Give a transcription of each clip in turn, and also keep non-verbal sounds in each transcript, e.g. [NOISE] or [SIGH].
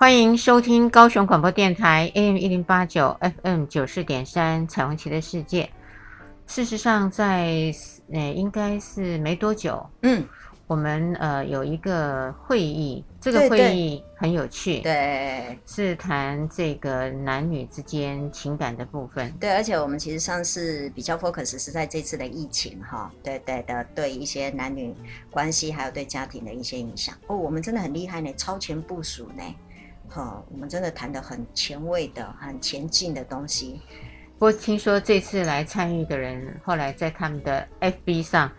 欢迎收听高雄广播电台 AM 一零八九 FM 九四点三彩虹旗的世界。事实上在，在呃，应该是没多久，嗯，我们呃有一个会议，这个会议很有趣，对，对，是谈这个男女之间情感的部分。对，而且我们其实上次比较 focus 是在这次的疫情哈，对对的，对一些男女关系还有对家庭的一些影响。哦，我们真的很厉害呢，超前部署呢。好，我们真的谈的很前卫的、很前进的东西。不过听说这次来参与的人，后来在他们的 FB 上，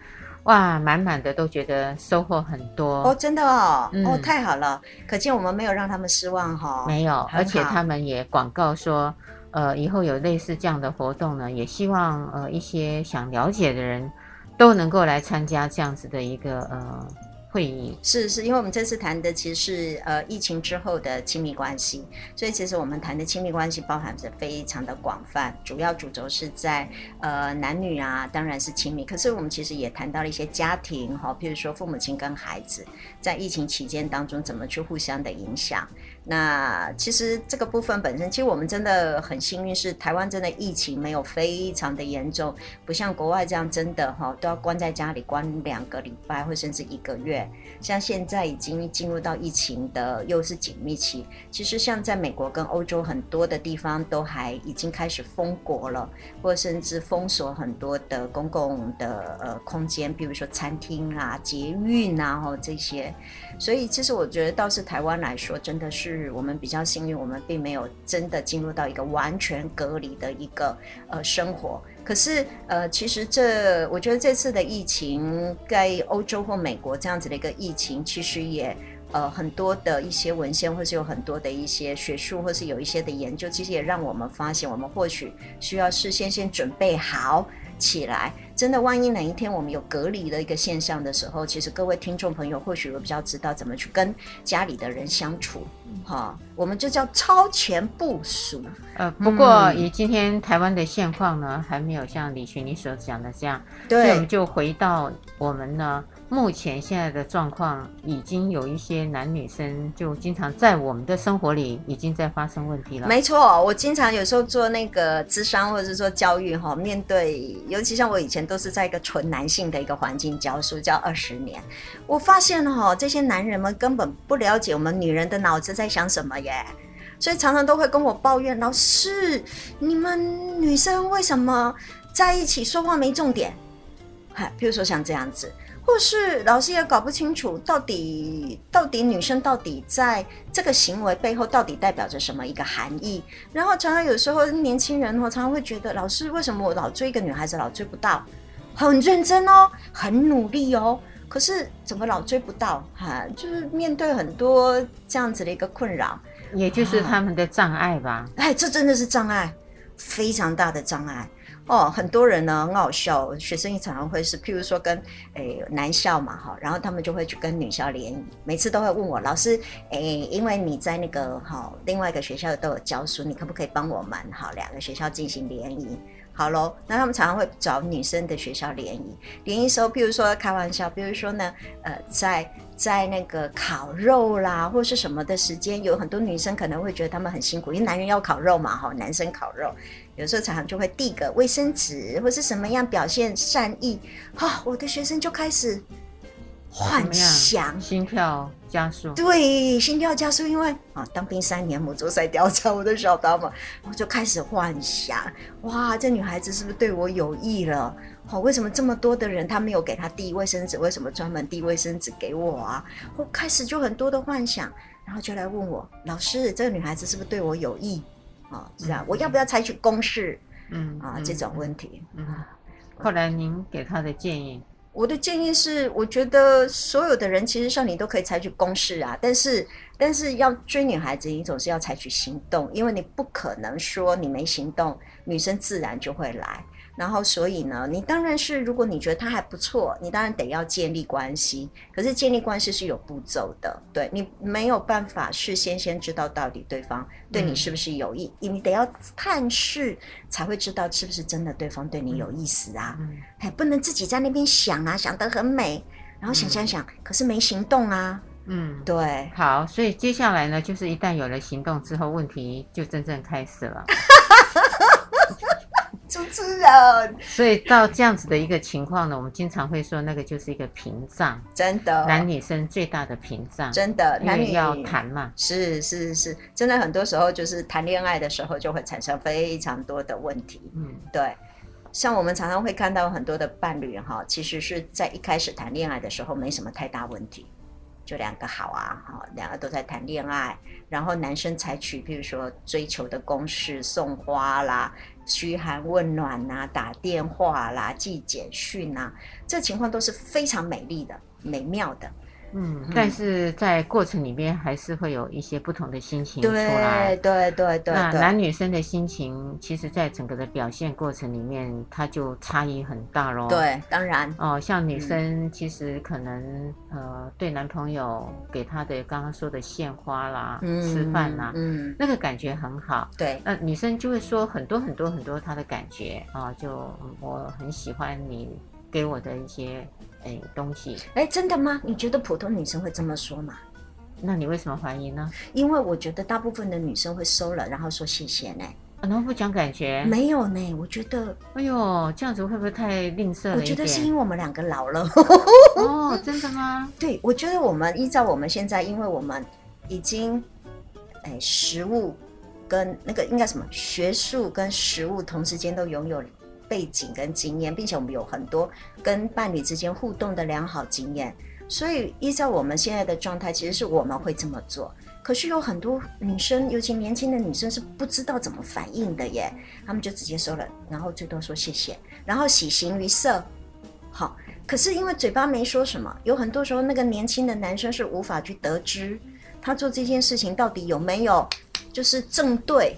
哇，满满的都觉得收获很多。哦，真的哦，嗯、哦，太好了，可见我们没有让他们失望哈、哦。没有，而且他们也广告说，呃，以后有类似这样的活动呢，也希望呃一些想了解的人都能够来参加这样子的一个呃。会议是是，因为我们这次谈的其实是呃疫情之后的亲密关系，所以其实我们谈的亲密关系包含着非常的广泛，主要主轴是在呃男女啊，当然是亲密，可是我们其实也谈到了一些家庭哈，譬如说父母亲跟孩子在疫情期间当中怎么去互相的影响。那其实这个部分本身，其实我们真的很幸运，是台湾真的疫情没有非常的严重，不像国外这样真的哈都要关在家里关两个礼拜或甚至一个月。像现在已经进入到疫情的又是紧密期，其实像在美国跟欧洲很多的地方都还已经开始封国了，或甚至封锁很多的公共的呃空间，比如说餐厅啊、捷运啊哈这些。所以其实我觉得倒是台湾来说，真的是。我们比较幸运，我们并没有真的进入到一个完全隔离的一个呃生活。可是呃，其实这我觉得这次的疫情，在欧洲或美国这样子的一个疫情，其实也呃很多的一些文献，或是有很多的一些学术，或是有一些的研究，其实也让我们发现，我们或许需要事先先准备好起来。真的，万一哪一天我们有隔离的一个现象的时候，其实各位听众朋友或许会比较知道怎么去跟家里的人相处，哈、我们就叫超前部署。呃，不过以今天台湾的现况呢，还没有像李群你所讲的这样，对，所以我们就回到我们呢。目前现在的状况，已经有一些男女生就经常在我们的生活里已经在发生问题了。没错，我经常有时候做那个智商或者是说教育哈，面对尤其像我以前都是在一个纯男性的一个环境教书教二十年，我发现哈，这些男人们根本不了解我们女人的脑子在想什么耶，所以常常都会跟我抱怨，老师，你们女生为什么在一起说话没重点？哈，比如说像这样子。或是老师也搞不清楚，到底到底女生到底在这个行为背后到底代表着什么一个含义？然后常常有时候年轻人哦，常常会觉得老师为什么我老追一个女孩子老追不到？很认真哦，很努力哦，可是怎么老追不到？哈，就是面对很多这样子的一个困扰，也就是他们的障碍吧？哎，这真的是障碍，非常大的障碍。哦，很多人呢很好笑，学生也常常会是，譬如说跟诶、欸、男校嘛哈，然后他们就会去跟女校联谊，每次都会问我老师，诶、欸，因为你在那个哈另外一个学校都有教书，你可不可以帮我们哈两个学校进行联谊？好喽，那他们常常会找女生的学校联谊，联谊时候，譬如说开玩笑，比如说呢，呃，在在那个烤肉啦，或是什么的时间，有很多女生可能会觉得他们很辛苦，因为男人要烤肉嘛，哈，男生烤肉。有时候常常就会递个卫生纸，或是什么样表现善意，哈、哦，我的学生就开始幻想，心跳？加速，对，心跳加速，因为啊，当兵三年，母猪赛貂蝉，我都晓得嘛，我就开始幻想，哇，这女孩子是不是对我有意了？好、哦，为什么这么多的人他没有给她递卫生纸？为什么专门递卫生纸给我啊？我开始就很多的幻想，然后就来问我老师，这个女孩子是不是对我有意？啊，是啊，我要不要采取攻势？嗯啊，这种问题。嗯，后来您给他的建议？我的建议是，我觉得所有的人其实像你都可以采取攻势啊，但是但是要追女孩子，你总是要采取行动，因为你不可能说你没行动，女生自然就会来。然后，所以呢，你当然是，如果你觉得他还不错，你当然得要建立关系。可是建立关系是有步骤的，对，你没有办法事先先知道到底对方对你是不是有意，嗯、你得要探视才会知道是不是真的对方对你有意思啊。还、嗯、不能自己在那边想啊，想得很美，然后想想想，嗯、可是没行动啊。嗯，对。好，所以接下来呢，就是一旦有了行动之后，问题就真正开始了。[LAUGHS] 主持人，所以到这样子的一个情况呢，我们经常会说那个就是一个屏障，真的，男女生最大的屏障，真的，男女要谈嘛，是是是，真的很多时候就是谈恋爱的时候就会产生非常多的问题，嗯，对，像我们常常会看到很多的伴侣哈，其实是在一开始谈恋爱的时候没什么太大问题。就两个好啊，哈，两个都在谈恋爱，然后男生采取，譬如说追求的公式，送花啦、嘘寒问暖呐、打电话啦、寄简讯呐，这情况都是非常美丽的、美妙的。嗯，但是在过程里面还是会有一些不同的心情出来。对对对对。那男女生的心情，其实，在整个的表现过程里面，它就差异很大喽。对，当然。哦，像女生其实可能、嗯、呃，对男朋友给他的刚刚说的献花啦、嗯、吃饭啦，嗯，那个感觉很好。对。那女生就会说很多很多很多她的感觉啊、哦，就我很喜欢你给我的一些。哎，东西哎，真的吗？你觉得普通女生会这么说吗？那你为什么怀疑呢？因为我觉得大部分的女生会收了，然后说谢谢呢。啊，然后不讲感觉？没有呢，我觉得。哎呦，这样子会不会太吝啬了？我觉得是因为我们两个老了。哦，真的吗？[LAUGHS] 对，我觉得我们依照我们现在，因为我们已经哎，食物跟那个应该什么学术跟食物同时间都拥有。背景跟经验，并且我们有很多跟伴侣之间互动的良好经验，所以依照我们现在的状态，其实是我们会这么做。可是有很多女生，尤其年轻的女生是不知道怎么反应的耶，她们就直接收了，然后最多说谢谢，然后喜形于色。好，可是因为嘴巴没说什么，有很多时候那个年轻的男生是无法去得知他做这件事情到底有没有就是正对。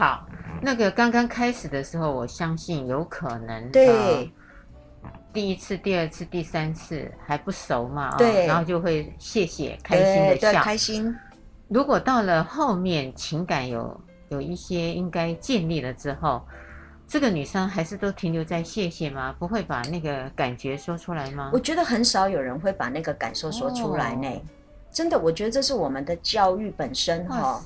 好。那个刚刚开始的时候，我相信有可能。对。第一次、第二次、第三次还不熟嘛？对。然后就会谢谢，开心的笑。对，开心。如果到了后面情感有有一些应该建立了之后，这个女生还是都停留在谢谢吗？不会把那个感觉说出来吗？我觉得很少有人会把那个感受说出来呢。哦真的，我觉得这是我们的教育本身哈，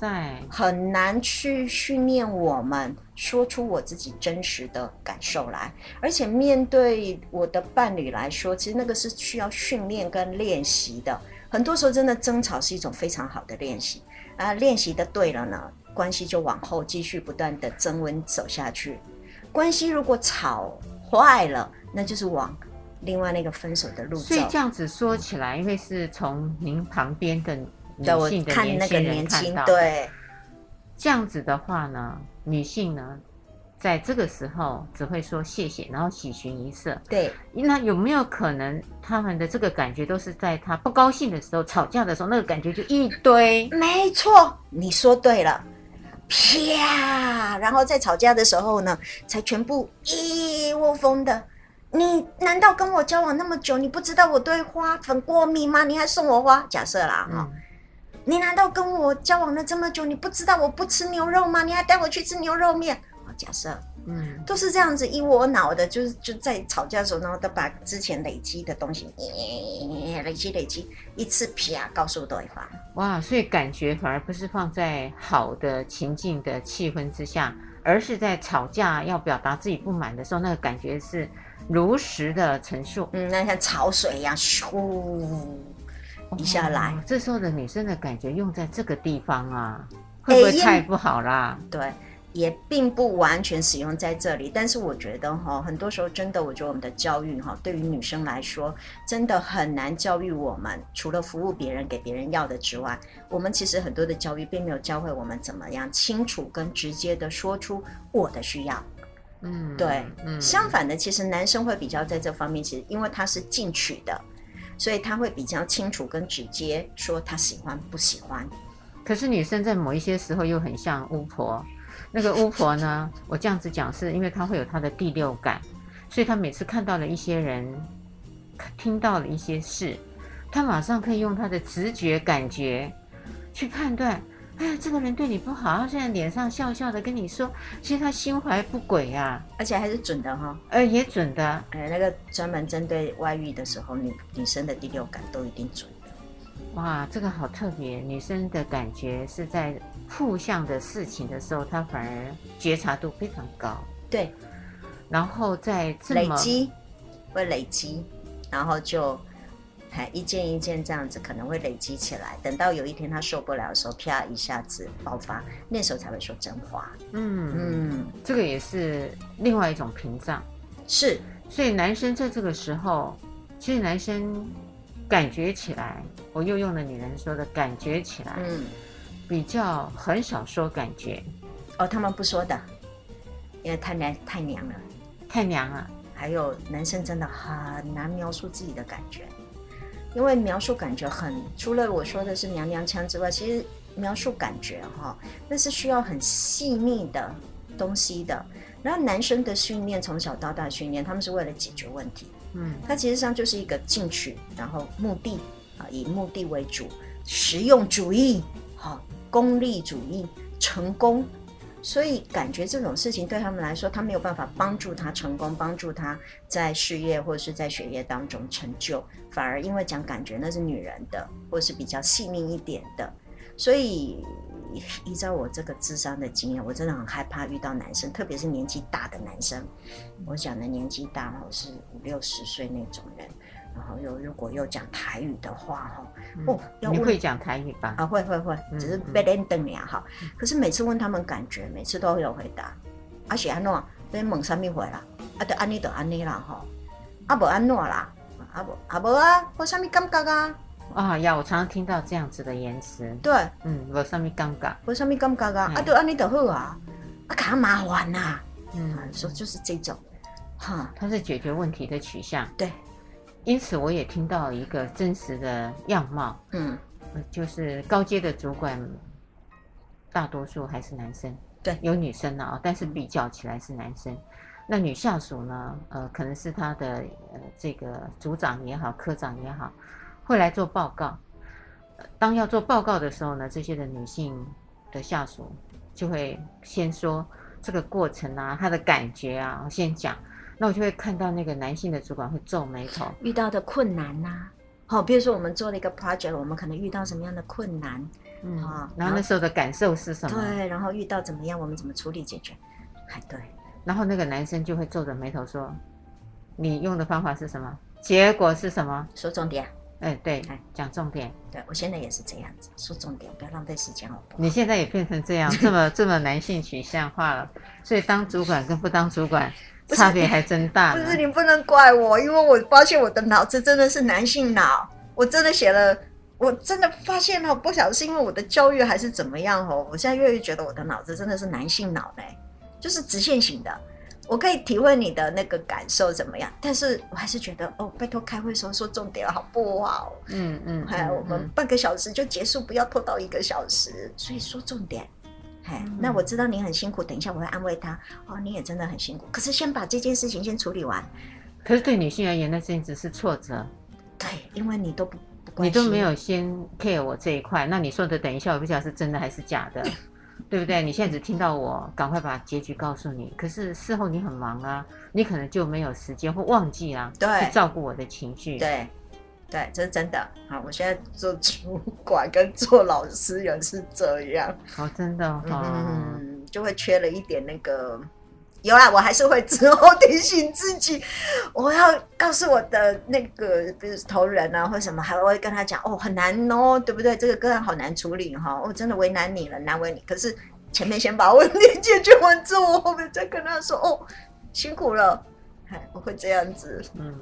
很难去训练我们说出我自己真实的感受来。而且面对我的伴侣来说，其实那个是需要训练跟练习的。很多时候，真的争吵是一种非常好的练习啊。练习的对了呢，关系就往后继续不断的增温走下去。关系如果吵坏了，那就是往。另外那个分手的路，所以这样子说起来，因为是从您旁边的女性的年轻人看到，对，这样子的话呢，女性呢，在这个时候只会说谢谢，然后喜形于色。对，那有没有可能他们的这个感觉都是在他不高兴的时候、吵架的时候，那个感觉就一堆？没错，你说对了，啪，然后在吵架的时候呢，才全部一窝蜂的。你难道跟我交往那么久，你不知道我对花粉过敏吗？你还送我花？假设啦，哈、嗯，你难道跟我交往了这么久，你不知道我不吃牛肉吗？你还带我去吃牛肉面？假设，嗯，都是这样子一窝脑的，就是就在吵架的时候，然后都把之前累积的东西，累积累积，一次啪告诉对方。哇，所以感觉反而不是放在好的情境的气氛之下，而是在吵架要表达自己不满的时候，那个感觉是。如实的陈述，嗯，那像潮水一样，咻一下来，哦。这时候的女生的感觉用在这个地方啊，会不会太不好啦？欸、对，也并不完全使用在这里。但是我觉得哈，很多时候真的，我觉得我们的教育哈，对于女生来说，真的很难教育我们。除了服务别人、给别人要的之外，我们其实很多的教育并没有教会我们怎么样清楚跟直接的说出我的需要。嗯，对，嗯，相反的，其实男生会比较在这方面，其实因为他是进取的，所以他会比较清楚跟直接说他喜欢不喜欢。可是女生在某一些时候又很像巫婆，那个巫婆呢，我这样子讲是因为她会有她的第六感，所以她每次看到了一些人，听到了一些事，她马上可以用她的直觉感觉去判断。哎呀，这个人对你不好，他现在脸上笑笑的跟你说，其实他心怀不轨啊，而且还是准的哈、哦，呃，也准的。哎，那个专门针对外遇的时候，女女生的第六感都一定准的。哇，这个好特别，女生的感觉是在负向的事情的时候，她反而觉察度非常高。对，然后在累积，会累积，然后就。一件一件这样子可能会累积起来，等到有一天他受不了的时候，啪一下子爆发，那时候才会说真话。嗯嗯，这个也是另外一种屏障。是，所以男生在这个时候，其实男生感觉起来，我又用了女人说的感觉起来，嗯，比较很少说感觉。哦，他们不说的，因为太娘太娘了，太娘了。还有男生真的很难描述自己的感觉。因为描述感觉很，除了我说的是娘娘腔之外，其实描述感觉哈，那是需要很细腻的东西的。然后男生的训练从小到大训练，他们是为了解决问题，嗯，他其实上就是一个进取，然后目的啊，以目的为主，实用主义，好，功利主义，成功。所以感觉这种事情对他们来说，他没有办法帮助他成功，帮助他在事业或者是在学业当中成就，反而因为讲感觉那是女人的，或是比较细腻一点的。所以依照我这个智商的经验，我真的很害怕遇到男生，特别是年纪大的男生。我讲的年纪大哦，是五六十岁那种人。然后又如果又讲台语的话哈，哦，你会讲台语吧？啊，会会会，只是被人瞪呀哈。可是每次问他们感觉，每次都会有回答。阿是安诺，被问什么回啦？啊，就安尼就安尼啦哈。啊，无安诺啦，啊无啊无啊，我什么感觉啊？啊呀，我常常听到这样子的言辞。对，嗯，我什么感觉？我什么感觉啊？啊，就安尼就好啊。啊，干麻烦呐。嗯，说就是这种，哈，它是解决问题的取向。对。因此，我也听到一个真实的样貌，嗯，就是高阶的主管，大多数还是男生，对，有女生啊，但是比较起来是男生。那女下属呢？呃，可能是他的呃这个组长也好，科长也好，会来做报告。当要做报告的时候呢，这些的女性的下属就会先说这个过程啊，她的感觉啊，先讲。那我就会看到那个男性的主管会皱眉头，遇到的困难呐、啊，好，比如说我们做了一个 project，我们可能遇到什么样的困难，嗯，啊，然后那时候的感受是什么？对，然后遇到怎么样，我们怎么处理解决？还对，然后那个男生就会皱着眉头说：“你用的方法是什么？结果是什么？说重点。”哎，对，讲重点。对，我现在也是这样子，说重点，不要浪费时间，好不好？你现在也变成这样，这么这么男性取向化了，所以当主管跟不当主管。差别还真大。不是你不能怪我，因为我发现我的脑子真的是男性脑。我真的写了，我真的发现了，不晓得是因为我的教育还是怎么样哦。我现在越来越觉得我的脑子真的是男性脑嘞，就是直线型的。我可以体会你的那个感受怎么样，但是我还是觉得哦，拜托开会时候说重点好不好？嗯嗯，还有我们半个小时就结束，不要拖到一个小时，所以说重点。嗯、那我知道你很辛苦，等一下我会安慰他。哦，你也真的很辛苦，可是先把这件事情先处理完。可是对女性而言，那甚至是挫折。对，因为你都不不关心，你都没有先 care 我这一块。那你说的等一下，我不晓得是真的还是假的，[LAUGHS] 对不对？你现在只听到我赶快把结局告诉你，可是事后你很忙啊，你可能就没有时间或忘记啊，对，去照顾我的情绪。对。对，这是真的。好，我现在做主管跟做老师也是这样。哦，真的，哦，嗯，就会缺了一点那个。有啦，我还是会之后提醒自己，我要告诉我的那个，比如头人啊，或什么，还会跟他讲哦，很难哦，对不对？这个个案好难处理哈，我、哦、真的为难你了，难为你。可是前面先把问题 [LAUGHS] 解决完之后，我后面再跟他说哦，辛苦了，我会这样子，嗯。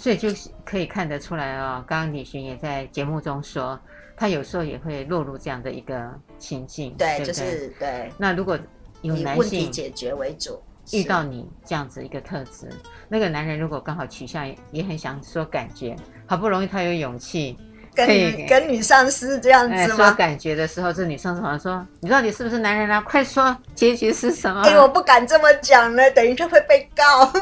所以就可以看得出来哦，刚刚李寻也在节目中说，他有时候也会落入这样的一个情境。对，对对就是对。那如果有男性解决为主，遇到你这样子一个特质，那个男人如果刚好取向也很想说感觉，好不容易他有勇气。跟女跟女上司这样子吗？说感觉的时候，这女上司好像说：“你到底是不是男人啊？快说结局是什么？”哎，我不敢这么讲呢，等于就会被告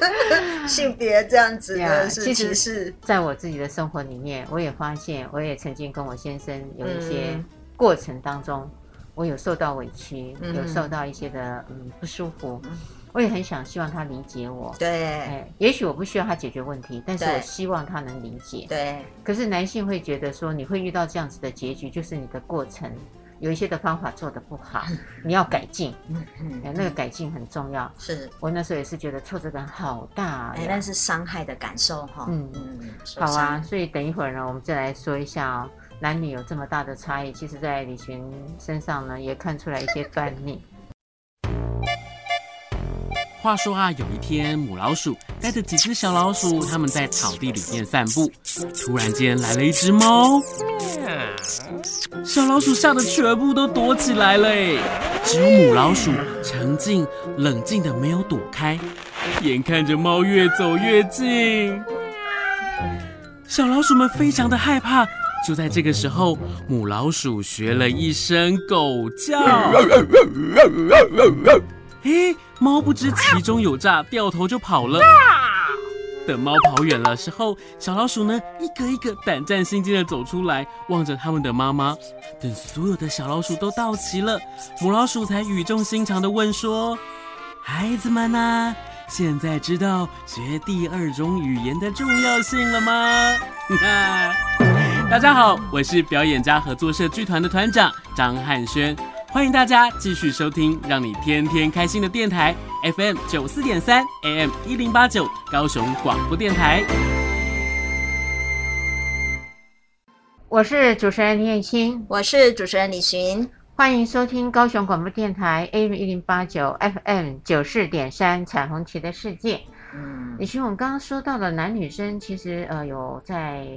[LAUGHS] 性别这样子的 [LAUGHS] 是歧视。在我自己的生活里面，我也发现，我也曾经跟我先生有一些过程当中，嗯、我有受到委屈，嗯、有受到一些的嗯不舒服。我也很想希望他理解我，对，哎，也许我不需要他解决问题，但是我希望他能理解，对。可是男性会觉得说，你会遇到这样子的结局，就是你的过程有一些的方法做得不好，[LAUGHS] 你要改进，嗯嗯，那个改进很重要。是我那时候也是觉得挫折感好大，哎，那是伤害的感受哈，嗯嗯，好啊。所以等一会儿呢，我们再来说一下哦，男女有这么大的差异，其实在李寻身上呢也看出来一些端倪。话说啊，有一天，母老鼠带着几只小老鼠，他们在草地里面散步。突然间来了一只猫，小老鼠吓得全部都躲起来了。只有母老鼠沉静冷静的没有躲开，眼看着猫越走越近，小老鼠们非常的害怕。就在这个时候，母老鼠学了一声狗叫。[LAUGHS] 诶，猫不知其中有诈，掉头就跑了。等猫跑远了时候，小老鼠呢，一个一个胆战心惊的走出来，望着他们的妈妈。等所有的小老鼠都到齐了，母老鼠才语重心长的问说：“孩子们呐，现在知道学第二种语言的重要性了吗？” [LAUGHS] 大家好，我是表演家合作社剧团的团长张汉轩。欢迎大家继续收听，让你天天开心的电台 FM 九四点三 AM 一零八九高雄广播电台。我是主持人李彦青，我是主持人李寻，欢迎收听高雄广播电台 AM 一零八九 FM 九四点三彩虹旗的世界。嗯，李寻，我们刚刚说到的男女生其实呃有在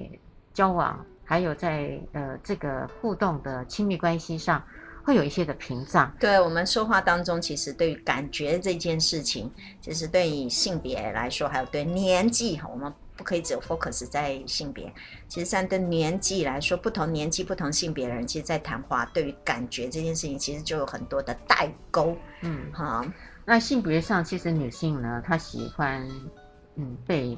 交往，还有在呃这个互动的亲密关系上。会有一些的屏障。对，我们说话当中，其实对于感觉这件事情，其实对于性别来说，还有对年纪，我们不可以只有 focus 在性别。其实像对年纪来说，不同年纪、不同性别的人，其实，在谈话对于感觉这件事情，其实就有很多的代沟。嗯，好。那性别上，其实女性呢，她喜欢嗯被。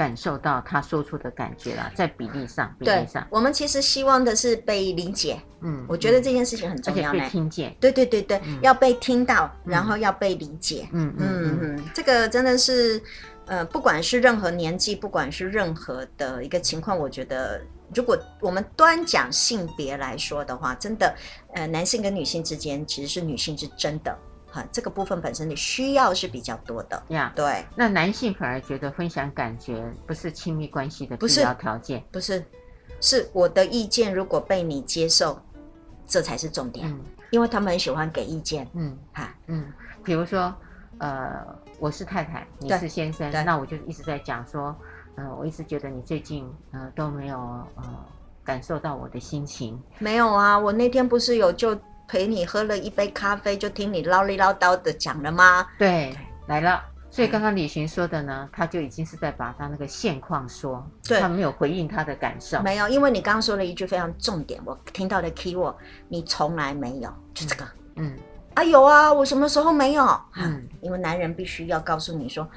感受到他说出的感觉啦，在比例上，比例上，我们其实希望的是被理解。嗯，我觉得这件事情很重要，被听见。对对对对，要被听到，然后要被理解。嗯嗯嗯，这个真的是，呃，不管是任何年纪，不管是任何的一个情况，我觉得，如果我们端讲性别来说的话，真的，呃，男性跟女性之间，其实是女性是真的。哈，这个部分本身的需要是比较多的呀。Yeah, 对，那男性反而觉得分享感觉不是亲密关系的必要条件，不是，是我的意见如果被你接受，这才是重点。嗯，因为他们很喜欢给意见。嗯，哈，嗯，比如说，呃，我是太太，你是先生，那我就一直在讲说，呃，我一直觉得你最近呃都没有呃感受到我的心情。没有啊，我那天不是有就。陪你喝了一杯咖啡，就听你唠里唠叨的讲了吗？对，来了。所以刚刚李寻说的呢，他就已经是在把他那个现况说，对他没有回应他的感受。没有，因为你刚刚说了一句非常重点，我听到的 key word，你从来没有，就这个。嗯，啊有啊，我什么时候没有？嗯，因为男人必须要告诉你说。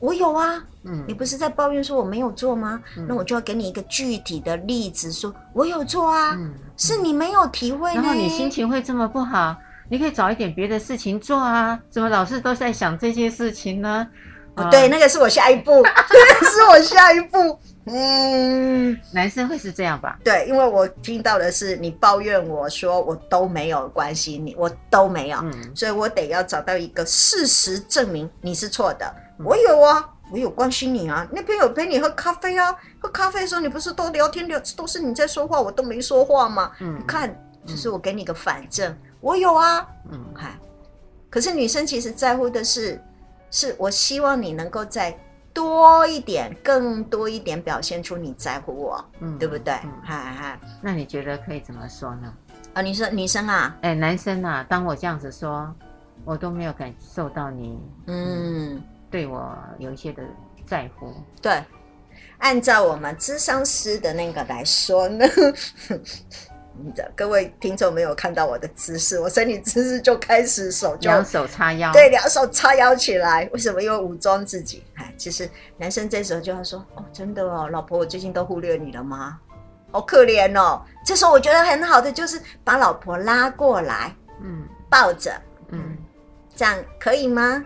我有啊，嗯，你不是在抱怨说我没有做吗？嗯、那我就要给你一个具体的例子，说我有做啊，嗯、是你没有体会，然后你心情会这么不好，你可以找一点别的事情做啊，怎么老是都在想这些事情呢？哦，对，那个是我下一步，[LAUGHS] 是我下一步，嗯，男生会是这样吧？对，因为我听到的是你抱怨我说我都没有关心你，我都没有，嗯，所以我得要找到一个事实证明你是错的。我有啊，我有关心你啊。那边有陪你喝咖啡啊，喝咖啡的时候你不是都聊天聊，都是你在说话，我都没说话吗？嗯，看，就是我给你个反证，嗯、我有啊。嗯，嗨。可是女生其实在乎的是，是我希望你能够再多一点，更多一点表现出你在乎我，嗯，对不对？嗯，嗨嗨。那你觉得可以怎么说呢？啊，你说女生啊，哎，男生啊，当我这样子说。我都没有感受到你嗯对我有一些的在乎。对，按照我们智商师的那个来说呢。各位听众没有看到我的姿势，我身体姿势就开始手就两手叉腰，对，两手叉腰起来。为什么？因为武装自己。哎，其实男生这时候就要说：“哦，真的哦，老婆，我最近都忽略你了吗？好可怜哦。”这时候我觉得很好的就是把老婆拉过来，嗯，抱着，嗯，这样可以吗？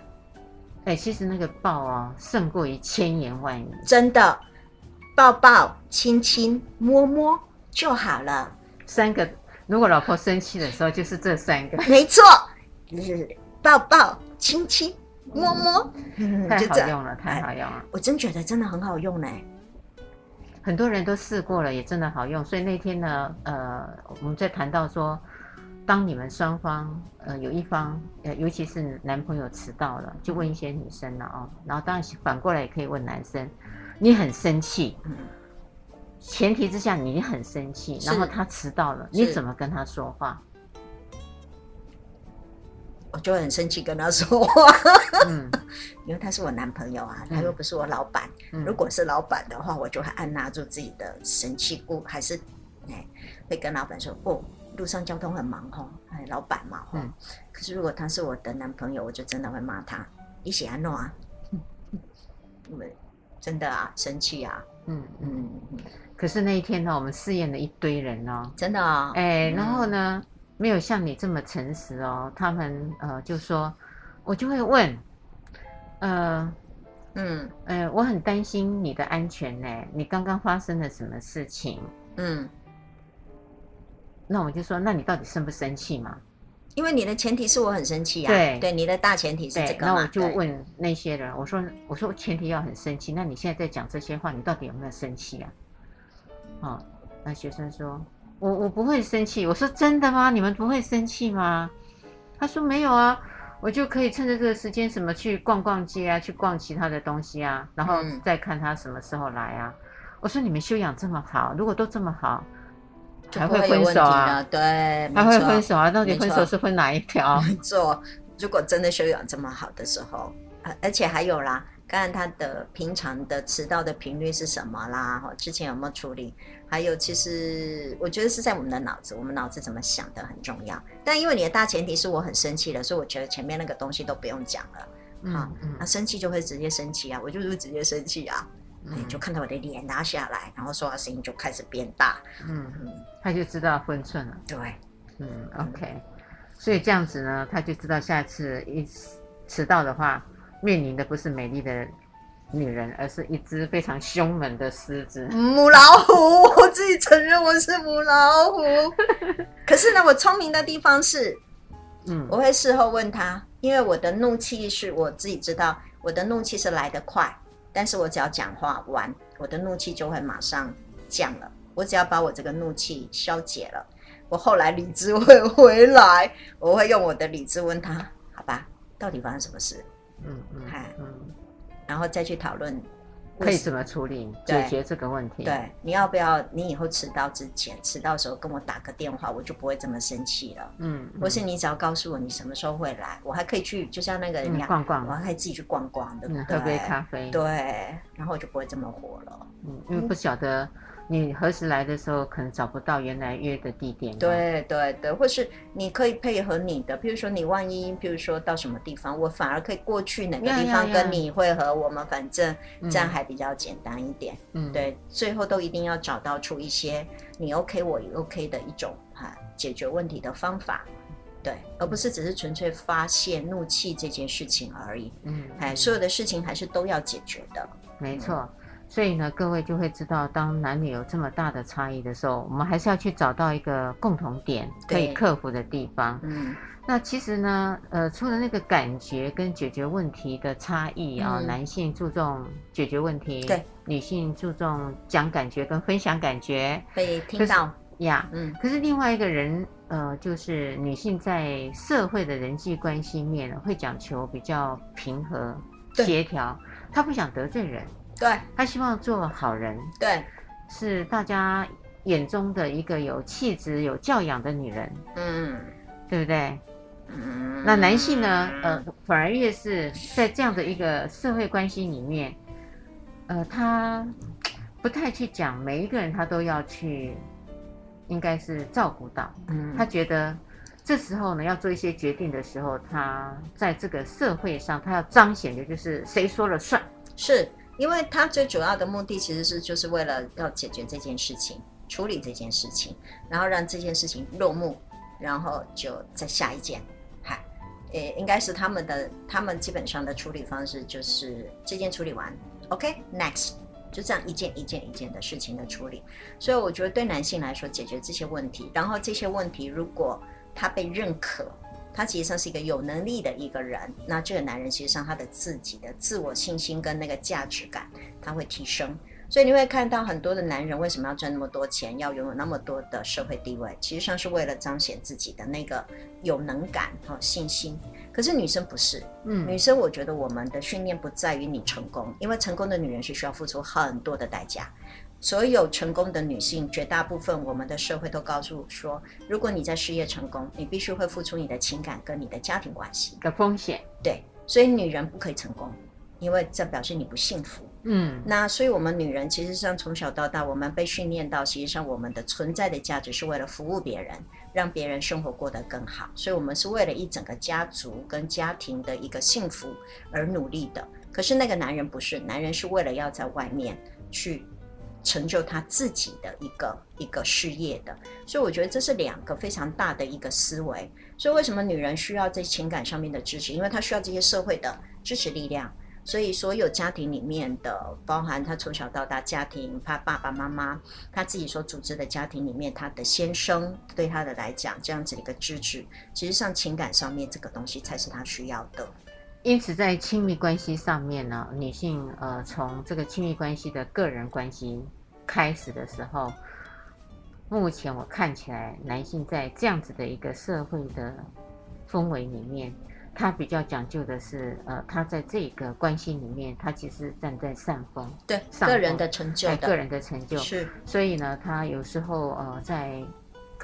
哎，其实那个抱啊，胜过于千言万语。真的，抱抱、亲亲、摸摸就好了。三个，如果老婆生气的时候，就是这三个。没错，就是抱抱、亲亲、摸摸，嗯、太好用了，太好用了。我真觉得真的很好用呢。很多人都试过了，也真的好用。所以那天呢，呃，我们在谈到说，当你们双方，呃，有一方，呃，尤其是男朋友迟到了，就问一些女生了哦。然后当然反过来也可以问男生，你很生气。嗯前提之下，你很生气，然后他迟到了，你怎么跟他说话？我就很生气跟他说话，嗯，[LAUGHS] 因为他是我男朋友啊，他又不是我老板。嗯、如果是老板的话，我就会按捺住自己的生气，不还是哎会跟老板说，哦，路上交通很忙哦，哎，老板嘛，嗯。可是如果他是我的男朋友，我就真的会骂他，你喜欢弄啊？[LAUGHS] 我们真的啊，生气啊，嗯嗯。可是那一天呢，我们试验了一堆人哦，真的啊、哦，哎，然后呢，嗯、没有像你这么诚实哦。他们呃就说，我就会问，呃，嗯，呃，我很担心你的安全呢。你刚刚发生了什么事情？嗯，那我就说，那你到底生不生气嘛？因为你的前提是我很生气啊，对，对，你的大前提是这个嘛。那我就问那些人，我说，我说前提要很生气，那你现在在讲这些话，你到底有没有生气啊？哦，那学生说：“我我不会生气。”我说：“真的吗？你们不会生气吗？”他说：“没有啊，我就可以趁着这个时间，什么去逛逛街啊，去逛其他的东西啊，然后再看他什么时候来啊。嗯”我说：“你们修养这么好，如果都这么好，还会分手啊？对，还会分手啊？到底分手是分哪一条？没错，如果真的修养这么好的时候，而且还有啦。”看他的平常的迟到的频率是什么啦？哈，之前有没有处理？还有，其实我觉得是在我们的脑子，我们脑子怎么想的很重要。但因为你的大前提是我很生气了，所以我觉得前面那个东西都不用讲了。嗯，那、嗯啊、生气就会直接生气啊，我就是直接生气啊。嗯，就看到我的脸拉下来，然后说话声音就开始变大。嗯嗯，他就知道分寸了。对，嗯，OK。所以这样子呢，他就知道下次一迟到的话。面临的不是美丽的女人，而是一只非常凶猛的狮子。母老虎，我自己承认我是母老虎。可是呢，我聪明的地方是，嗯，我会事后问他，因为我的怒气是我自己知道，我的怒气是来得快，但是我只要讲话完，我的怒气就会马上降了。我只要把我这个怒气消解了，我后来理智会回来，我会用我的理智问他，好吧，到底发生什么事？嗯嗯，嗯，然后再去讨论可以怎么处理解决这个问题。对，你要不要？你以后迟到之前，迟到的时候跟我打个电话，我就不会这么生气了。嗯，或是你只要告诉我你什么时候会来，我还可以去，就像那个人家逛逛，我还可以自己去逛逛，对不对？喝杯咖啡，对，然后我就不会这么火了。嗯，因为不晓得。你何时来的时候，可能找不到原来约的地点。对对对，或是你可以配合你的，譬如说你万一，譬如说到什么地方，我反而可以过去哪个地方跟你会合，我们反正这样还比较简单一点。嗯，对，最后都一定要找到出一些你 OK 我也 OK 的一种哈解决问题的方法，对，而不是只是纯粹发泄怒气这件事情而已。嗯，哎，所有的事情还是都要解决的。没错。所以呢，各位就会知道，当男女有这么大的差异的时候，我们还是要去找到一个共同点可以克服的地方。嗯，那其实呢，呃，除了那个感觉跟解决问题的差异啊，嗯，男性注重解决问题，对，女性注重讲感觉跟分享感觉，被听到呀。嗯，可是另外一个人，呃，就是女性在社会的人际关系面会讲求比较平和协调，她不想得罪人。对，他希望做好人，对，是大家眼中的一个有气质、有教养的女人，嗯，对不对？嗯，那男性呢？呃，反而越是在这样的一个社会关系里面，呃，他不太去讲每一个人，他都要去，应该是照顾到。嗯，他觉得这时候呢，要做一些决定的时候，他在这个社会上，他要彰显的就是谁说了算。是因为他最主要的目的其实是就是为了要解决这件事情，处理这件事情，然后让这件事情落幕，然后就再下一件。嗨，诶，应该是他们的，他们基本上的处理方式就是这件处理完，OK，next，就这样一件一件一件的事情的处理。所以我觉得对男性来说，解决这些问题，然后这些问题如果他被认可。他其实上是一个有能力的一个人，那这个男人其实上他的自己的自我信心跟那个价值感他会提升，所以你会看到很多的男人为什么要赚那么多钱，要拥有那么多的社会地位，其实上是为了彰显自己的那个有能感和信心。可是女生不是，嗯，女生我觉得我们的训练不在于你成功，因为成功的女人是需要付出很多的代价。所有成功的女性，绝大部分我们的社会都告诉说，如果你在事业成功，你必须会付出你的情感跟你的家庭关系的风险。对，所以女人不可以成功，因为这表示你不幸福。嗯，那所以我们女人其实上从小到大，我们被训练到，实际上我们的存在的价值是为了服务别人，让别人生活过得更好。所以我们是为了一整个家族跟家庭的一个幸福而努力的。可是那个男人不是，男人是为了要在外面去。成就他自己的一个一个事业的，所以我觉得这是两个非常大的一个思维。所以为什么女人需要在情感上面的支持？因为她需要这些社会的支持力量。所以所有家庭里面的，包含她从小到大家庭，她爸爸妈妈，她自己所组织的家庭里面，她的先生对她的来讲，这样子的一个支持，其实上情感上面这个东西才是她需要的。因此，在亲密关系上面呢，女性呃，从这个亲密关系的个人关系开始的时候，目前我看起来，男性在这样子的一个社会的氛围里面，他比较讲究的是，呃，他在这个关系里面，他其实站在上风，对，上风，个人的成就的，个人的成就是，所以呢，他有时候呃，在。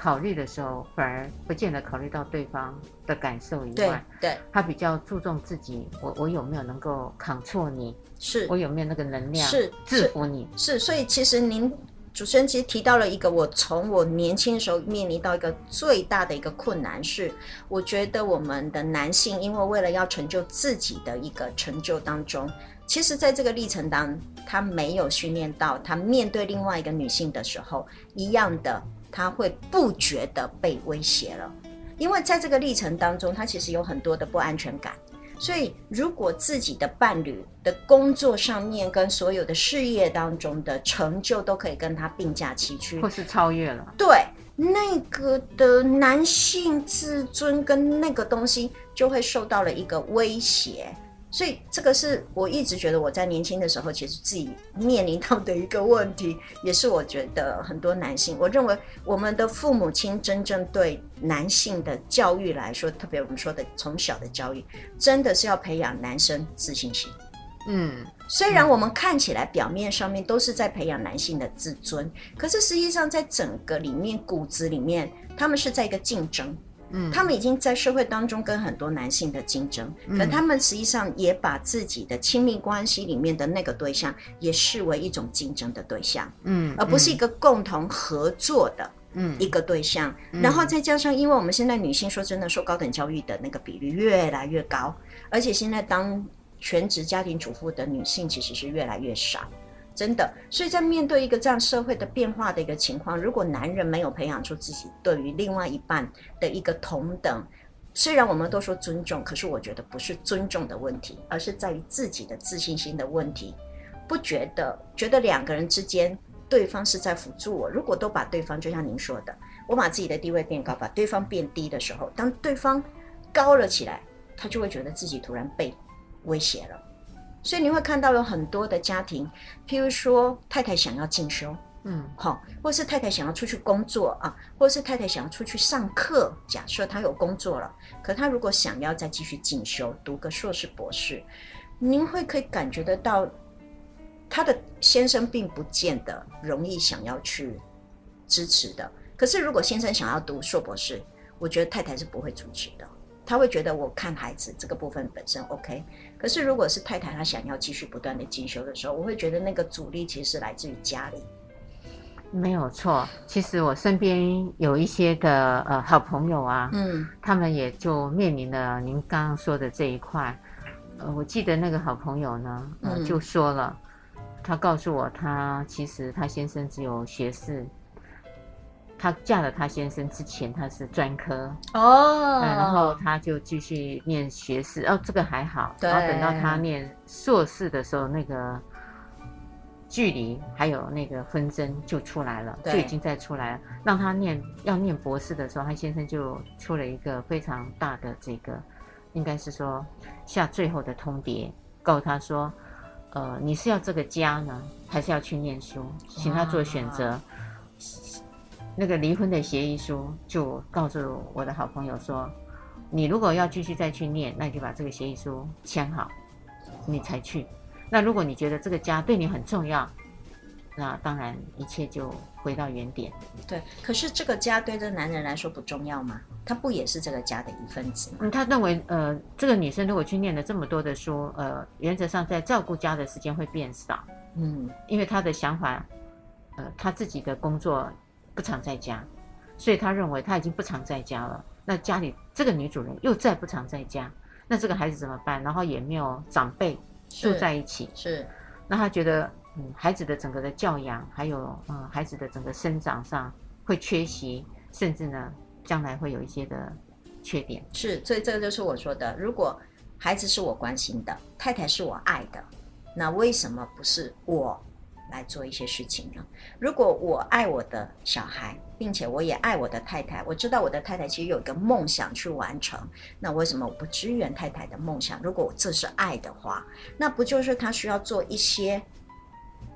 考虑的时候，反而不见得考虑到对方的感受以外，对，对。他比较注重自己，我我有没有能够扛错你，是。我有没有那个能量，是制服你，是，是，所以其实您主持人其实提到了一个，我从我年轻的时候面临到一个最大的一个困难是，我觉得我们的男性因为为了要成就自己的一个成就当中，其实在这个历程当中，他没有训练到他面对另外一个女性的时候一样的。他会不觉得被威胁了，因为在这个历程当中，他其实有很多的不安全感。所以，如果自己的伴侣的工作上面跟所有的事业当中的成就都可以跟他并驾齐驱，或是超越了，对那个的男性自尊跟那个东西就会受到了一个威胁。所以这个是我一直觉得我在年轻的时候，其实自己面临到的一个问题，也是我觉得很多男性，我认为我们的父母亲真正对男性的教育来说，特别我们说的从小的教育，真的是要培养男生自信心。嗯，虽然我们看起来表面上面都是在培养男性的自尊，可是实际上在整个里面骨子里面，他们是在一个竞争。嗯，他们已经在社会当中跟很多男性的竞争，嗯，可他们实际上也把自己的亲密关系里面的那个对象也视为一种竞争的对象，嗯，而不是一个共同合作的，嗯，一个对象，嗯。然后再加上，因为我们现在女性说真的，受高等教育的那个比率越来越高，而且现在当全职家庭主妇的女性其实是越来越少。真的，所以在面对一个这样社会的变化的一个情况，如果男人没有培养出自己对于另外一半的一个同等，虽然我们都说尊重，可是我觉得不是尊重的问题，而是在于自己的自信心的问题。不觉得觉得两个人之间对方是在辅助我，如果都把对方就像您说的，我把自己的地位变高，把对方变低的时候，当对方高了起来，他就会觉得自己突然被 [LAUGHS] 威胁了。所以你会看到有很多的家庭，譬如说太太想要进修，嗯，好，或是太太想要出去工作啊，或是太太想要出去上课。假设她有工作了，可她如果想要再继续进修，读个硕士、博士，您会可以感觉得到，她的先生并不见得容易想要去支持的。可是如果先生想要读硕博士，我觉得太太是不会阻止的。他会觉得我看孩子这个部分本身 OK。可是如果是太太她想要继续不断的进修的时候，我会觉得那个阻力其实是来自于家里。没有错，其实我身边有一些的呃好朋友啊，嗯，他们也就面临了您刚刚说的这一块。呃，我记得那个好朋友呢，呃，就说了，嗯，他告诉我，他其实他先生只有学士。她嫁了她先生之前，她是专科哦、嗯，然后她就继续念学士哦，这个还好。然后等到她念硕士的时候，那个距离还有那个纷争就出来了，就已经在出来了。让她念要念博士的时候，她先生就出了一个非常大的这个，应该是说下最后的通牒，告诉她说，呃，你是要这个家呢，还是要去念书？请她做选择。那个离婚的协议书就告诉我的好朋友说：“你如果要继续再去念，那你就把这个协议书签好，你才去。那如果你觉得这个家对你很重要，那当然一切就回到原点。对，可是这个家对这男人来说不重要吗？他不也是这个家的一份子吗？嗯，他认为，呃，这个女生如果去念了这么多的书，呃，原则上在照顾家的时间会变少。嗯，因为他的想法，呃，他自己的工作。”不常在家，所以他认为他已经不常在家了。那家里这个女主人又再不常在家，那这个孩子怎么办？然后也没有长辈住在一起，是。是那他觉得，嗯，孩子的整个的教养，还有嗯，孩子的整个生长上会缺席，甚至呢，将来会有一些的缺点。是，所以这个就是我说的，如果孩子是我关心的，太太是我爱的，那为什么不是我？来做一些事情呢？如果我爱我的小孩，并且我也爱我的太太，我知道我的太太其实有一个梦想去完成，那为什么我不支援太太的梦想？如果我这是爱的话，那不就是他需要做一些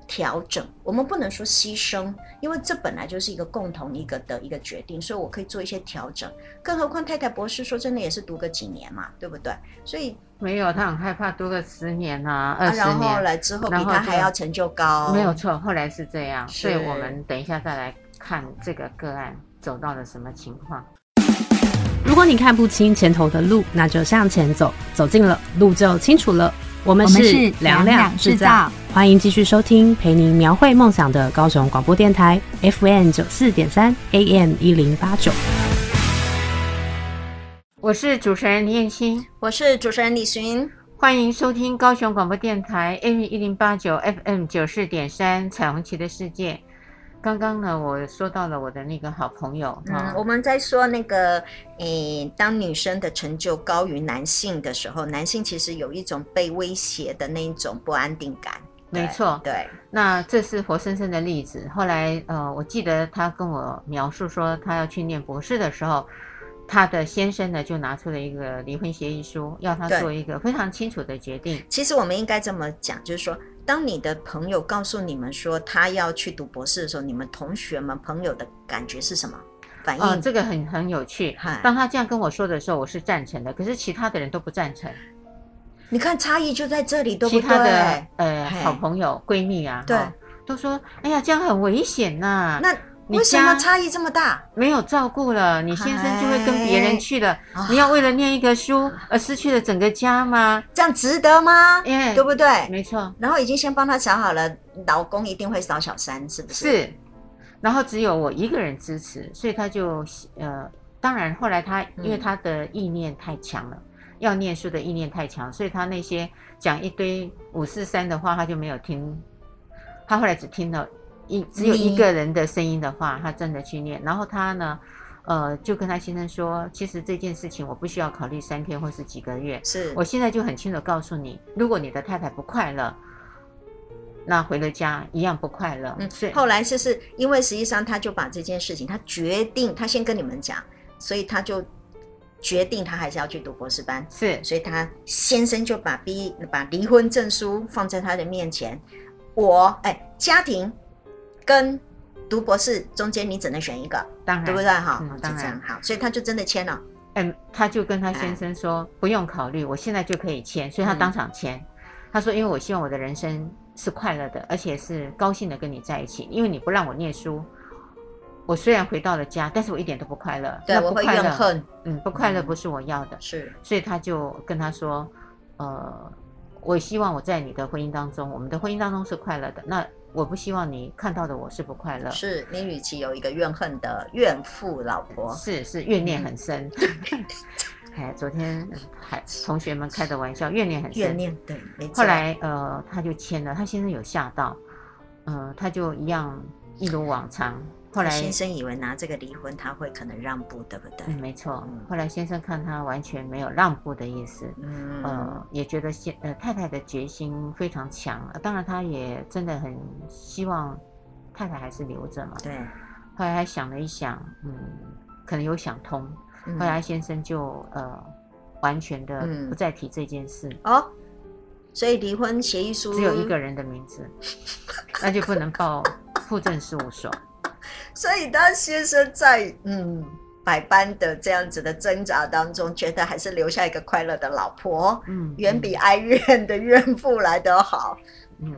调整？我们不能说牺牲，因为这本来就是一个共同一个的一个决定，所以我可以做一些调整。更何况太太博士说真的也是读个几年嘛，对不对？所以。没有，他很害怕读个十年啊，二十年，然后来之后比他还要成就高。没有错，后来是这样，所以我们等一下再来看这个个案走到了什么情况。如果你看不清前头的路，那就向前走，走近了路就清楚了。我们是凉凉制造，欢迎继续收听陪您描绘梦想的高雄广播电台 FM 九四点三 AM 一零八九。我是主持人林燕青，我是主持人李寻，欢迎收听高雄广播电台 AM 一零八九 FM 九四点三彩虹旗的世界。刚刚呢，我说到了我的那个好朋友，嗯，哦、我们在说那个，诶，当女生的成就高于男性的时候，男性其实有一种被威胁的那一种不安定感。没错，对，那这是活生生的例子。后来，呃，我记得他跟我描述说，他要去念博士的时候。他的先生呢，就拿出了一个离婚协议书，要他做一个非常清楚的决定。其实我们应该这么讲，就是说，当你的朋友告诉你们说他要去读博士的时候，你们同学们朋友的感觉是什么反应？哦，这个很很有趣。当他这样跟我说的时候，我是赞成的，可是其他的人都不赞成。你看差异就在这里，对不对？其他的呃好朋友闺蜜啊，对，都说哎呀这样很危险呐，啊。那为什么差异这么大？没有照顾了，你先生就会跟别人去了。哎、你要为了念一个书而失去了整个家吗？这样值得吗？耶，对不对？没错。然后已经先帮他想好了，老公一定会扫小三，是不是？是。然后只有我一个人支持，所以他就呃，当然后来他因为他的意念太强了，嗯、要念书的意念太强，所以他那些讲一堆五四三的话，他就没有听。他后来只听了。一只有一个人的声音的话，他真的去念。然后他呢，呃，就跟他先生说，其实这件事情我不需要考虑三天或是几个月。是我现在就很清楚告诉你，如果你的太太不快乐，那回了家一样不快乐。嗯，所以后来就是因为实际上他就把这件事情，他决定他先跟你们讲，所以他就决定他还是要去读博士班。是，所以他先生就把逼把离婚证书放在他的面前，我哎家庭。跟读博士中间，你只能选一个，当然对不对？哈、嗯，当然好，所以他就真的签了。嗯，他就跟他先生说，哎、不用考虑，我现在就可以签，所以他当场签。嗯、他说，因为我希望我的人生是快乐的，而且是高兴的跟你在一起，因为你不让我念书，我虽然回到了家，但是我一点都不快乐。对，我会怨恨。嗯，不快乐不是我要的。是，所以他就跟他说，呃，我希望我在你的婚姻当中，我们的婚姻当中是快乐的。那我不希望你看到的我是不快乐。是你与其有一个怨恨的怨妇老婆，是是怨念很深。[LAUGHS] 哎，昨天还同学们开的玩笑，怨念很深。怨念对，没错。后来呃，他就签了，他先生有吓到，呃，他就一样一如往常。后来先生以为拿这个离婚他会可能让步，对不对？嗯，没错。后来先生看他完全没有让步的意思，嗯，呃，也觉得先呃太太的决心非常强。当然，他也真的很希望太太还是留着嘛。对。后来他想了一想，嗯，可能有想通。后来先生就呃完全的不再提这件事。嗯、哦。所以离婚协议书只有一个人的名字，那就不能报 [LAUGHS] 户政事务所。所以，当先生在嗯百般的这样子的挣扎当中，觉得还是留下一个快乐的老婆，嗯，远比哀怨的怨妇来得好，嗯，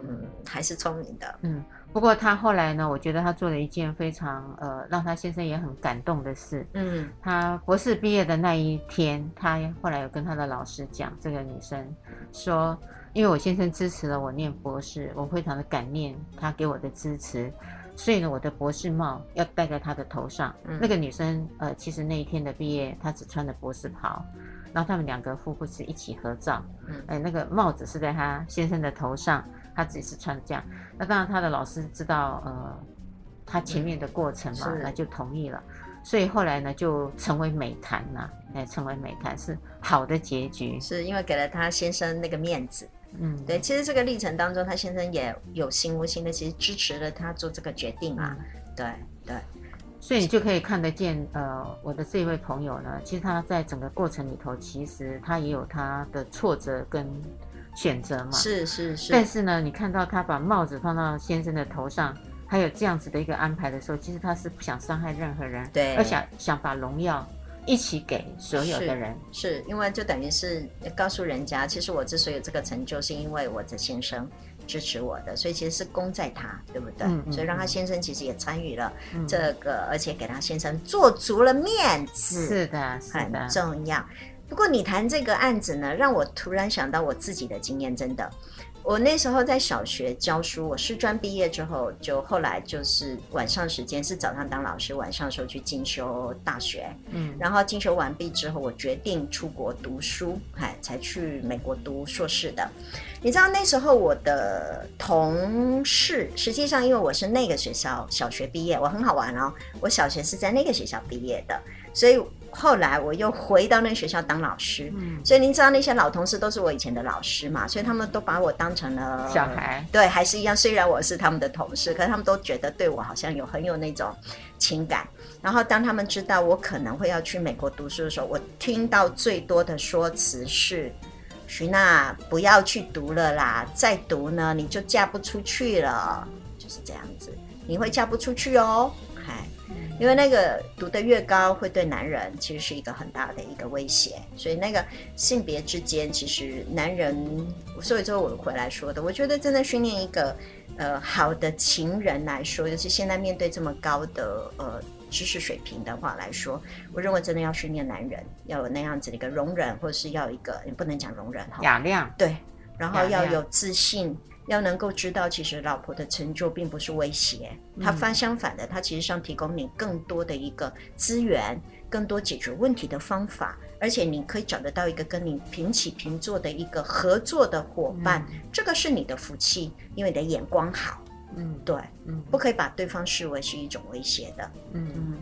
还是聪明的，嗯。不过他后来呢，我觉得他做了一件非常呃让他先生也很感动的事，嗯，他博士毕业的那一天，他后来有跟他的老师讲，这个女生说，因为我先生支持了我念博士，我非常的感念他给我的支持。所以呢，我的博士帽要戴在他的头上。嗯、那个女生，呃，其实那一天的毕业，她只穿的博士袍。然后他们两个夫妇是一起合照。嗯，哎，那个帽子是在她先生的头上，她只是穿这样。那当然，她的老师知道，呃，她前面的过程嘛，那、嗯、就同意了。所以后来呢，就成为美谈了。哎，成为美谈是好的结局，是因为给了她先生那个面子。嗯，对，其实这个历程当中，他先生也有心无心的，其实支持了他做这个决定啊。嗯、对对，所以你就可以看得见，呃，我的这一位朋友呢，其实他在整个过程里头，其实他也有他的挫折跟选择嘛。是是是。但是呢，你看到他把帽子放到先生的头上，还有这样子的一个安排的时候，其实他是不想伤害任何人，对，而想想把荣耀。一起给所有的人，是，是因为就等于是告诉人家，其实我之所以有这个成就，是因为我的先生支持我的，所以其实是功在他，对不对？嗯嗯、所以让他先生其实也参与了这个，嗯、而且给他先生做足了面子，是的，是的，很重要。不过你谈这个案子呢，让我突然想到我自己的经验，真的。我那时候在小学教书，我师专毕业之后，就后来就是晚上时间是早上当老师，晚上时候去进修大学。嗯，然后进修完毕之后，我决定出国读书，哎，才去美国读硕士的。你知道那时候我的同事，实际上因为我是那个学校小学毕业，我很好玩哦，我小学是在那个学校毕业的，所以。后来我又回到那个学校当老师，嗯，所以您知道那些老同事都是我以前的老师嘛，所以他们都把我当成了小孩，对，还是一样。虽然我是他们的同事，可是他们都觉得对我好像有很有那种情感。然后当他们知道我可能会要去美国读书的时候，我听到最多的说辞是：“徐娜，不要去读了啦，再读呢你就嫁不出去了。”就是这样子，你会嫁不出去哦。因为那个读得越高，会对男人其实是一个很大的一个威胁，所以那个性别之间，其实男人，所以最后我回来说的，我觉得真的训练一个呃好的情人来说，尤其现在面对这么高的呃知识水平的话来说，我认为真的要训练男人要有那样子的一个容忍，或者是要一个你不能讲容忍哈，雅量对，然后要有自信。要能够知道，其实老婆的成就并不是威胁，他反相反的，他其实上提供你更多的一个资源，更多解决问题的方法，而且你可以找得到一个跟你平起平坐的一个合作的伙伴，嗯、这个是你的福气，因为你的眼光好，嗯，对，嗯，不可以把对方视为是一种威胁的，嗯嗯。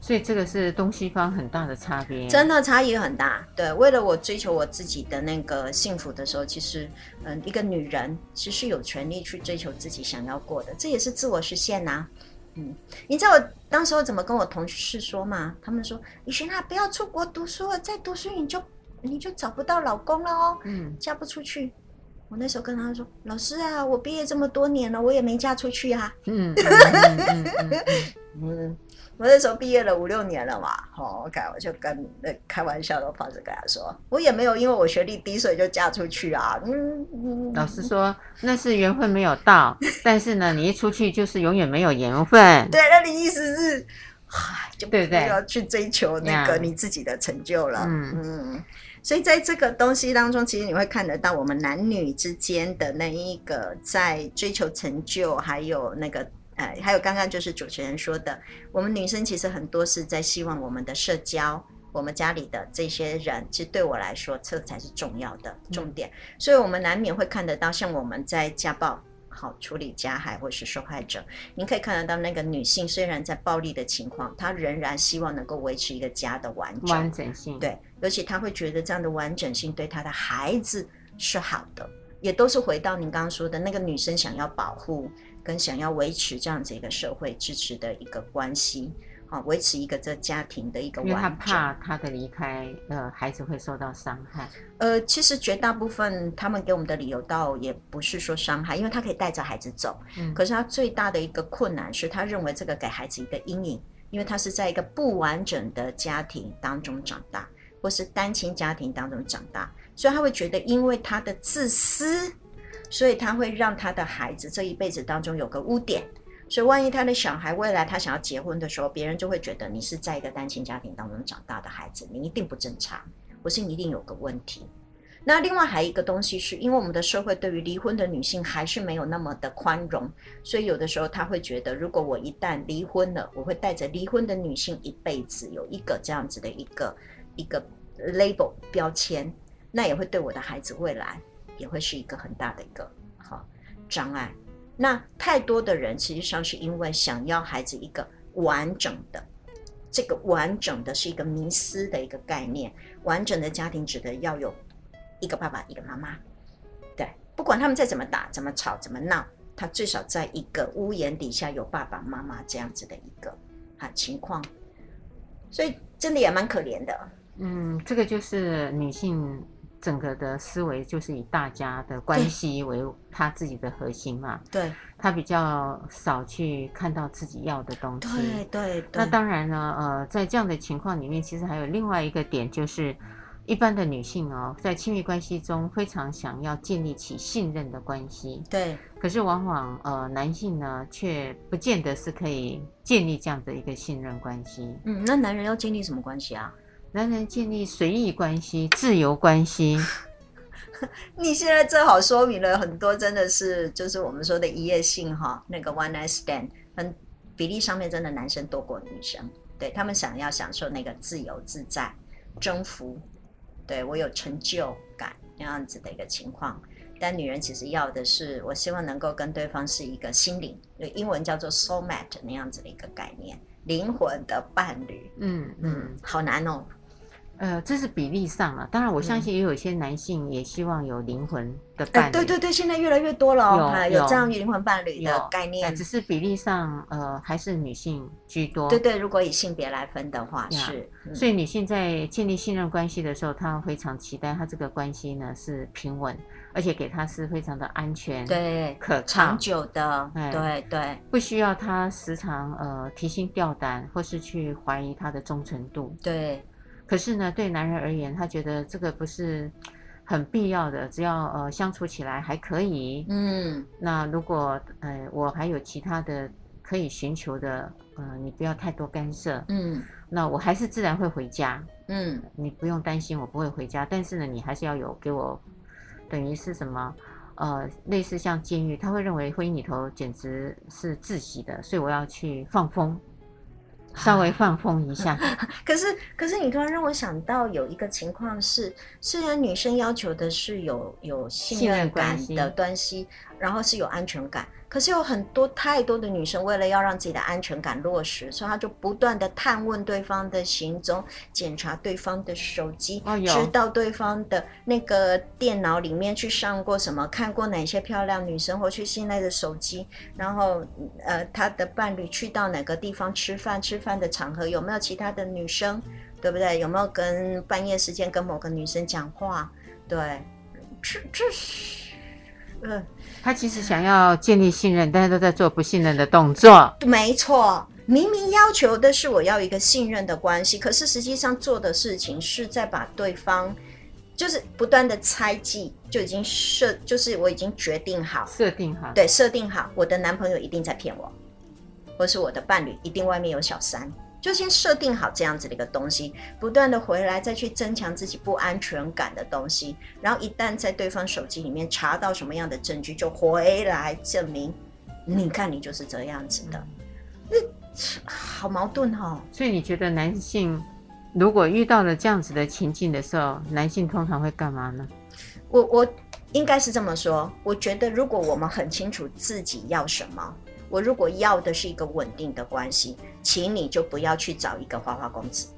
所以这个是东西方很大的差别，真的差异很大。对，为了我追求我自己的那个幸福的时候，其实，嗯，一个女人其实有权利去追求自己想要过的，这也是自我实现呐、啊。嗯，你知道我当时候怎么跟我同事说吗？他们说：“雨璇啊，不要出国读书了，再读书你就你就找不到老公了哦，嗯，嫁不出去。”我那时候跟他说：“老师啊，我毕业这么多年了，我也没嫁出去啊。”嗯。嗯嗯嗯嗯嗯 [LAUGHS] 我那时候毕业了五六年了嘛，好，OK，我就跟那开玩笑的方式跟他说，我也没有因为我学历低所以就嫁出去啊。嗯，嗯，老师说那是缘分没有到，[LAUGHS] 但是呢，你一出去就是永远没有缘分。对，那你意思是，就不要去追求那个你自己的成就了。嗯嗯，所以在这个东西当中，其实你会看得到我们男女之间的那一个在追求成就，还有那个呃，还有刚刚就是主持人说的，我们女生其实很多是在希望我们的社交。我们家里的这些人，其实对我来说，这才是重要的重点。嗯、所以，我们难免会看得到，像我们在家暴、好处理加害或是受害者，您可以看得到那个女性，虽然在暴力的情况，她仍然希望能够维持一个家的完整完整性。对，而且她会觉得这样的完整性对她的孩子是好的，也都是回到您刚刚说的那个女生想要保护跟想要维持这样子一个社会支持的一个关系。好，维持一个这家庭的一个完整。因为他怕他的离开，呃，孩子会受到伤害。呃，其实绝大部分他们给我们的理由倒也不是说伤害，因为他可以带着孩子走。嗯。可是他最大的一个困难是他认为这个给孩子一个阴影，因为他是在一个不完整的家庭当中长大，或是单亲家庭当中长大，所以他会觉得因为他的自私，所以他会让他的孩子这一辈子当中有个污点。所以，万一他的小孩未来他想要结婚的时候，别人就会觉得你是在一个单亲家庭当中长大的孩子，你一定不正常，或是你一定有个问题。那另外还有一个东西是，因为我们的社会对于离婚的女性还是没有那么的宽容，所以有的时候他会觉得，如果我一旦离婚了，我会带着离婚的女性一辈子有一个这样子的一个一个 label 标签，那也会对我的孩子未来也会是一个很大的一个好障碍。那太多的人，实际上是因为想要孩子一个完整的，这个完整的是一个迷思的一个概念。完整的家庭指的要有一个爸爸，一个妈妈，对，不管他们再怎么打、怎么吵、怎么闹，他最少在一个屋檐底下有爸爸妈妈这样子的一个啊情况，所以真的也蛮可怜的。嗯，这个就是女性。整个的思维就是以大家的关系为他自己的核心嘛，对，他比较少去看到自己要的东西，对对，对。那当然呢，呃，在这样的情况里面，其实还有另外一个点，就是一般的女性哦，在亲密关系中非常想要建立起信任的关系，对。可是往往呃，男性呢，却不见得是可以建立这样的一个信任关系。嗯，那男人要建立什么关系啊？男人建立随意关系、自由关系，[LAUGHS] 你现在正好说明了很多，真的是就是我们说的一夜性哈，那个 one night stand，很比例上面真的男生多过女生，对，他们想要享受那个自由自在、征服，对，我有成就感那样子的一个情况，但女人其实要的是，我希望能够跟对方是一个心灵，英文叫做 soul mate 那样子的一个概念，灵魂的伴侣，嗯嗯，好难哦。呃，这是比例上啊，当然我相信也有一些男性也希望有灵魂的伴侣。对对对，现在越来越多了哦，有，有这样灵魂伴侣的概念。只是比例上，呃，还是女性居多。对对，如果以性别来分的话，是、嗯。所以女性在建立信任关系的时候，她非常期待她这个关系呢是平稳，而且给他是非常的安全、对可长久的。对对，对，不需要他时常呃提心吊胆，或是去怀疑他的忠诚度。对。可是呢，对男人而言，他觉得这个不是很必要的，只要呃相处起来还可以。嗯，那如果呃我还有其他的可以寻求的，呃，你不要太多干涉。嗯，那我还是自然会回家。嗯，你不用担心我不会回家，但是呢，你还是要有给我，等于是什么？呃，类似像监狱，他会认为婚姻里头简直是窒息的，所以我要去放风。稍微放风一下，[LAUGHS] 可是可是你突然让我想到有一个情况是，虽然女生要求的是有有信任感的关系，然后是有安全感。可是有很多太多的女生，为了要让自己的安全感落实，所以她就不断的探问对方的行踪，检查对方的手机，哦，知道对方的那个电脑里面去上过什么，看过哪些漂亮女生或去信赖的手机，然后呃，他的伴侣去到哪个地方吃饭，吃饭的场合有没有其他的女生，对不对？有没有跟半夜时间跟某个女生讲话？对，这这是，呃。他其实想要建立信任，但是都在做不信任的动作。没错，明明要求的是我要一个信任的关系，可是实际上做的事情是在把对方就是不断的猜忌，就已经设，就是我已经决定好，设定好，对，设定好，我的男朋友一定在骗我，或是我的伴侣一定外面有小三，就先设定好这样子的一个东西，不断的回来再去增强自己不安全感的东西，然后一旦在对方手机里面查到什么样的证据，就回来证明，你看你就是这样子的，那好矛盾哦。所以你觉得男性？如果遇到了这样子的情境的时候，男性通常会干嘛呢？我我应该是这么说，我觉得如果我们很清楚自己要什么，我如果要的是一个稳定的关系，请你就不要去找一个花花公子。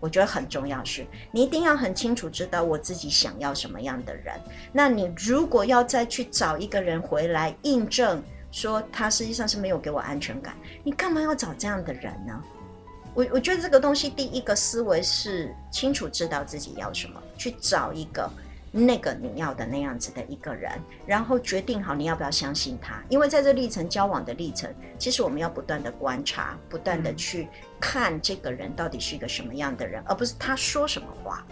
我觉得很重要是，你一定要很清楚知道我自己想要什么样的人。那你如果要再去找一个人回来印证，说他实际上是没有给我安全感，你干嘛要找这样的人呢？我我觉得这个东西，第一个思维是清楚知道自己要什么，去找一个那个你要的那样子的一个人，然后决定好你要不要相信他。因为在这历程交往的历程，其实我们要不断的观察，不断的去看这个人到底是一个什么样的人，而不是他说什么话。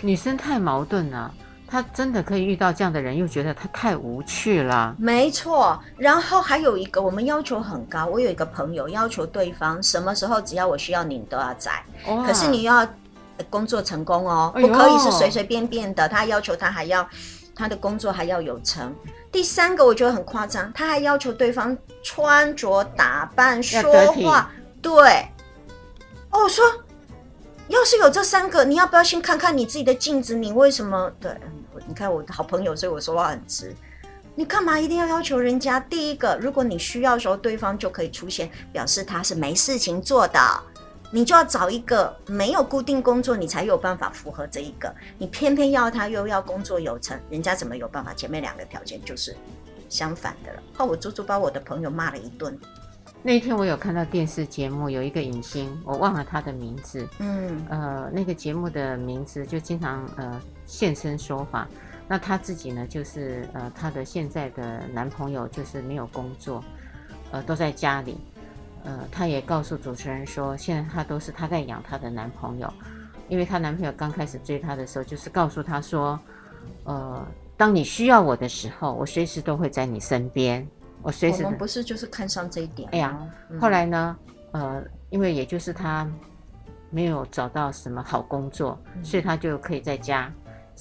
女生太矛盾了。他真的可以遇到这样的人，又觉得他太无趣了。没错，然后还有一个，我们要求很高。我有一个朋友要求对方什么时候只要我需要你，你都要在。可是你要工作成功哦，不可以是随随便便的。他要求他还要他的工作还要有成。第三个我觉得很夸张，他还要求对方穿着打扮说话。对，哦，我说要是有这三个，你要不要先看看你自己的镜子？你为什么对？你看我的好朋友，所以我说话很直。你干嘛一定要要求人家？第一个，如果你需要的时候，对方就可以出现，表示他是没事情做的。你就要找一个没有固定工作，你才有办法符合这一个。你偏偏要他又要工作有成，人家怎么有办法？前面两个条件就是相反的了。后我足足把我的朋友骂了一顿。那一天我有看到电视节目，有一个影星，我忘了他的名字。嗯，呃，那个节目的名字就经常呃现身说法。那他自己呢，就是呃他的现在的男朋友就是没有工作，呃都在家里。呃，她也告诉主持人说，现在她都是她在养她的男朋友，因为她男朋友刚开始追她的时候，就是告诉她说，呃，当你需要我的时候，我随时都会在你身边。我随时，我们不是就是看上这一点。哎呀，嗯、后来呢，呃，因为也就是她没有找到什么好工作，嗯、所以她就可以在家。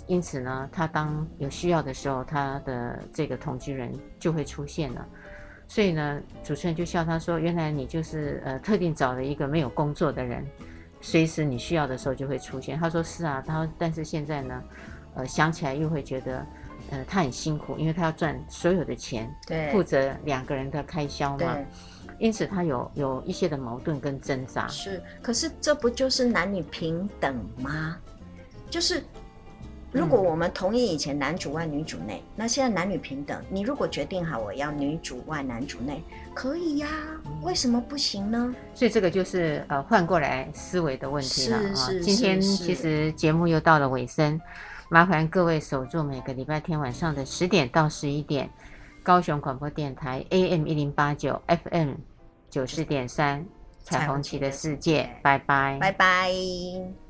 因此呢，她当有需要的时候，她的这个同居人就会出现了。所以呢，主持人就笑他说：“原来你就是呃特定找了一个没有工作的人，随时你需要的时候就会出现。”他说：“是啊。”他说：“但是现在呢，呃，想起来又会觉得。”呃，他很辛苦，因为他要赚所有的钱，对，负责两个人的开销嘛，因此他有有一些的矛盾跟挣扎。是，可是这不就是男女平等吗？就是如果我们同意以前男主外女主内，嗯，那现在男女平等，你如果决定好我要女主外男主内，可以呀，为什么不行呢？所以这个就是呃换过来思维的问题了啊。今天其实节目又到了尾声。麻烦各位守住每个礼拜天晚上的十点到十一点，高雄广播电台 AM 一零八九 FM 九四点三，彩虹旗的世界，拜拜，拜拜。